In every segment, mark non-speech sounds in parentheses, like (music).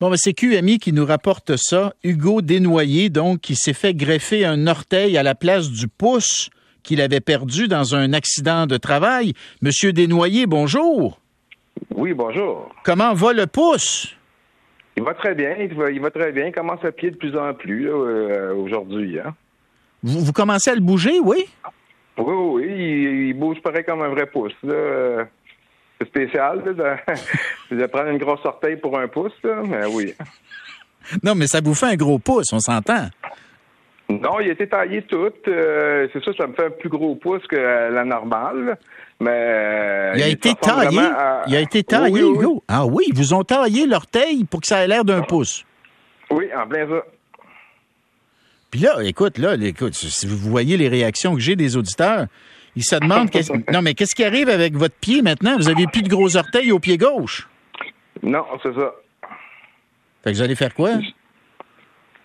Bon, ben, c'est QMI qui nous rapporte ça. Hugo Desnoyers, donc, qui s'est fait greffer un orteil à la place du pouce qu'il avait perdu dans un accident de travail. Monsieur Desnoyers, bonjour. Oui, bonjour. Comment va le pouce? Il va très bien, il va, très bien. Il commence à pied de plus en plus euh, aujourd'hui. Hein. Vous, commencez à le bouger, oui? Oui, oui, il, bouge pareil comme un vrai pouce. C'est spécial (laughs) de, prendre une grosse orteille pour un pouce, mais oui. (laughs) Non, mais ça vous fait un gros pouce, on s'entend. Non, il a été taillé tout. Euh, c'est ça, ça me fait un plus gros pouce que la normale. Mais euh, il a été taillé. Il a été taillé, Hugo. Ah oui, ils vous ont taillé l'orteil pour que ça ait l'air d'un pouce. Oui, en plein ça. Puis là, écoute, là, écoute, si vous voyez les réactions que j'ai des auditeurs, ils se demandent (laughs) non, mais qu'est-ce qui arrive avec votre pied maintenant? Vous avez plus de gros orteils au pied gauche. Non, c'est ça. Fait que vous allez faire quoi?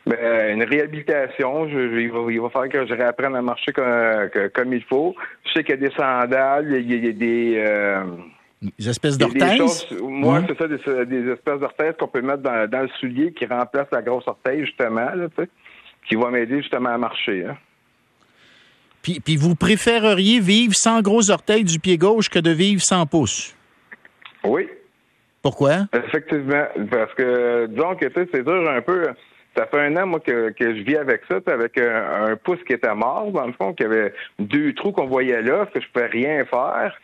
Ben, une réhabilitation. Je, il, va, falloir que je réapprenne à marcher comme, il faut. Je sais qu'il y a des sandales, il y a, des... Euh, des espèces d'orteils? Moi, c'est ça, des, espèces d'orteils qu'on peut mettre dans, le soulier qui remplacent la grosse orteil, justement, là, qui va m'aider justement à marcher. Hein. Puis, puis vous préféreriez vivre sans gros orteils du pied gauche que de vivre sans pouce? Oui. Pourquoi? Effectivement. Parce que, disons que c'est dur un peu. Ça fait un an, moi, que, que je vis avec ça, avec un, pouce qui était mort, dans le fond, qui avait deux trous qu'on voyait là, que je pouvais rien faire.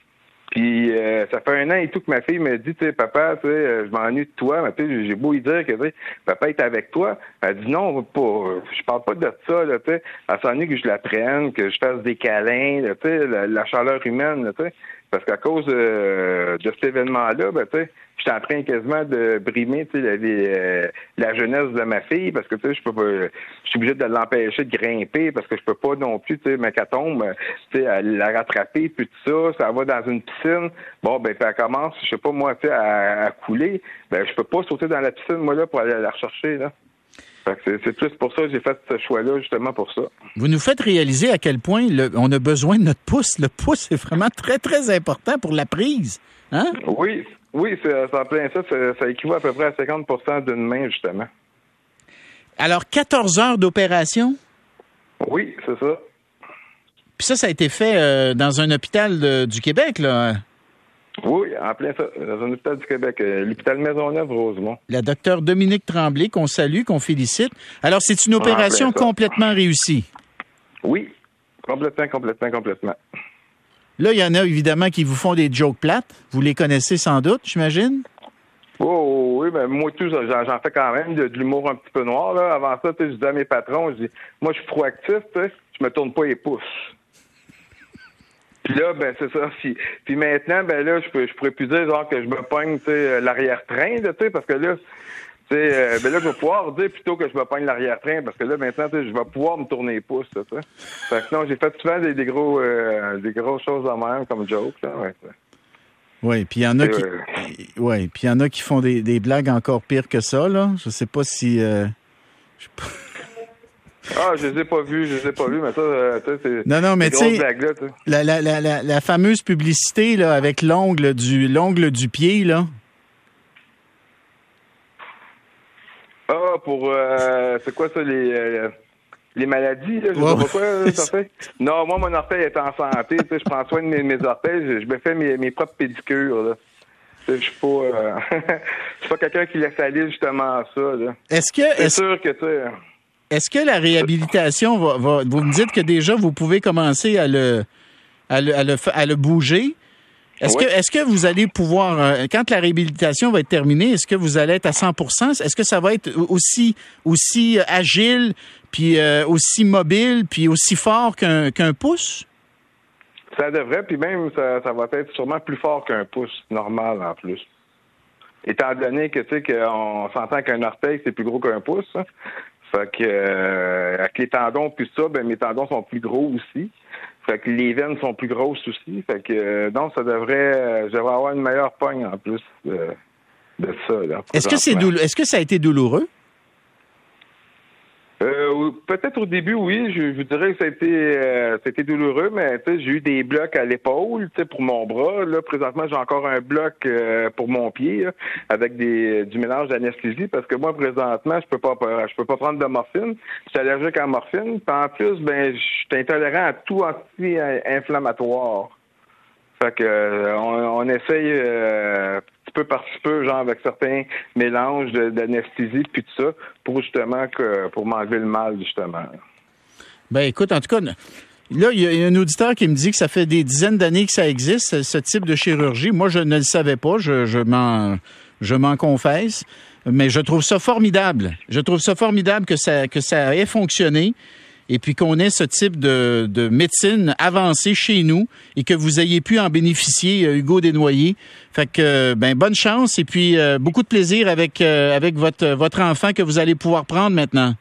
Puis euh, ça fait un an et tout que ma fille me dit, tu sais, papa, tu sais, euh, je m'ennuie de toi, mais tu sais, j'ai beau lui dire que tu sais, papa est avec toi. Elle dit non, pas, je parle pas de ça, là, tu sais. Elle s'ennuie que je la prenne, que je fasse des câlins, tu sais, la, chaleur humaine, tu sais. Parce qu'à cause euh, de cet événement-là, ben, tu sais, j'étais en train quasiment de brimer la, euh, la, jeunesse de ma fille parce que tu sais, je peux je suis obligé de l'empêcher de grimper parce que je peux pas non plus, tu sais, ma tombe, tu sais, la rattraper puis tout ça, ça va dans une piscine. Bon, ben, puis elle commence, je sais pas moi, tu sais, à, couler. Ben, je peux pas sauter dans la piscine moi là pour aller la rechercher là. C'est plus pour ça que j'ai fait ce choix-là, justement pour ça. Vous nous faites réaliser à quel point on a besoin de notre pouce. Le pouce est vraiment très, très important pour la prise. Hein? Oui, oui, c'est en plein ça. Ça équivaut à peu près à 50% d'une main, justement. Alors, 14 heures d'opération? Oui, c'est ça. Puis ça, ça a été fait euh, dans un hôpital du Québec, là? Oui, en plein ça, dans un hôpital du Québec, euh, l'hôpital Maisonneuve, Rosemont. La docteure Dominique Tremblay, qu'on salue, qu'on félicite. Alors, c'est une opération complètement réussie. Oui, complètement, complètement, complètement. Là, il y en a évidemment qui vous font des jokes plates. Vous les connaissez sans doute, j'imagine? Oh, oui, ben moi tout, j'en fais quand même de, l'humour un petit peu noir. Là. Avant ça, je dis à mes patrons, je dis, moi je suis proactif, je me tourne pas les pouces. Puis là, ben c'est ça. Puis, maintenant, ben là, je, je pourrais plus dire genre que je me pogne l'arrière-train, tu sais, parce que là, euh, ben là, je vais pouvoir dire plutôt que je me pogne l'arrière-train, parce que là, maintenant, je vais pouvoir me tourner les pouces, ça. Fait que non, j'ai fait souvent des, gros euh, des grosses choses en même comme joke, là, Oui, puis il y en a qui euh, ouais, puis il y en a qui font des, des, blagues encore pires que ça, là. Je sais pas si Ah, je les ai pas vus, je les ai pas vus, mais ça, c'est. Non, non, mais tu sais, la, la, la, la, fameuse publicité là, avec l'ongle du l'ongle du pied, là. Ah, pour euh, c'est quoi ça les euh, les maladies là, je sais pas quoi ça fait. Non, moi mon orteil est en santé, tu sais, je prends soin de mes, mes orteils, je, me fais mes, mes propres pédicures là. Je suis pas euh, (laughs) je suis pas quelqu'un qui laisse aller justement ça là. Est-ce que c'est sûr que tu sais est-ce que la réhabilitation va, va, Vous me dites que déjà vous pouvez commencer à le à le, à le, à le bouger. Est-ce que est-ce que vous allez pouvoir euh, quand la réhabilitation va être terminée, est-ce que vous allez être à 100 Est-ce que ça va être aussi aussi agile puis euh, aussi mobile puis aussi fort qu'un pouce? Ça devrait puis même ça, ça va être sûrement plus fort qu'un pouce normal en plus. Étant donné que tu sais qu'on s'entend qu'un orteil c'est plus gros qu'un pouce, hein. Fait que euh, avec les tendons puis ça, ben mes tendons sont plus gros aussi. Fait que les veines sont plus grosses aussi. Fait que euh, donc ça devrait euh, je devrais avoir une meilleure pogne en plus de, ça. Est-ce que c'est est-ce que ça a été douloureux? Euh, peut-être au début, oui. Je, je dirais que été, euh, c'était douloureux, mais j'ai eu des blocs à l'épaule pour mon bras. Là, présentement, j'ai encore un bloc euh, pour mon pied avec des, du mélange d'anesthésie parce que moi, présentement, je peux pas je peux pas prendre de morphine. Je suis allergique à la morphine. en plus, ben, je suis intolérant à tout anti-inflammatoire. Fait que on, on essaye petit peu par petit peu, genre avec certains mélanges d'anesthésie puis tout ça, pour justement que pour m'enlever le mal, justement. Ben écoute, en tout cas, Là, il y a un auditeur qui me dit que ça fait des dizaines d'années que ça existe, ce type de chirurgie. Moi, je ne le savais pas, je, je m'en je m'en confesse, mais je trouve ça formidable. Je trouve ça formidable que ça que ça ait fonctionné et puis qu'on ait ce type de, de, médecine avancée chez nous et que vous ayez pu en bénéficier, euh, Hugo Desnoyers. Fait que, ben, bonne chance et puis euh, beaucoup de plaisir avec, euh, avec votre, votre enfant que vous allez pouvoir prendre maintenant.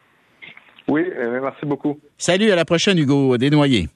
Oui, merci beaucoup. Salut, à la prochaine, Hugo Desnoyers.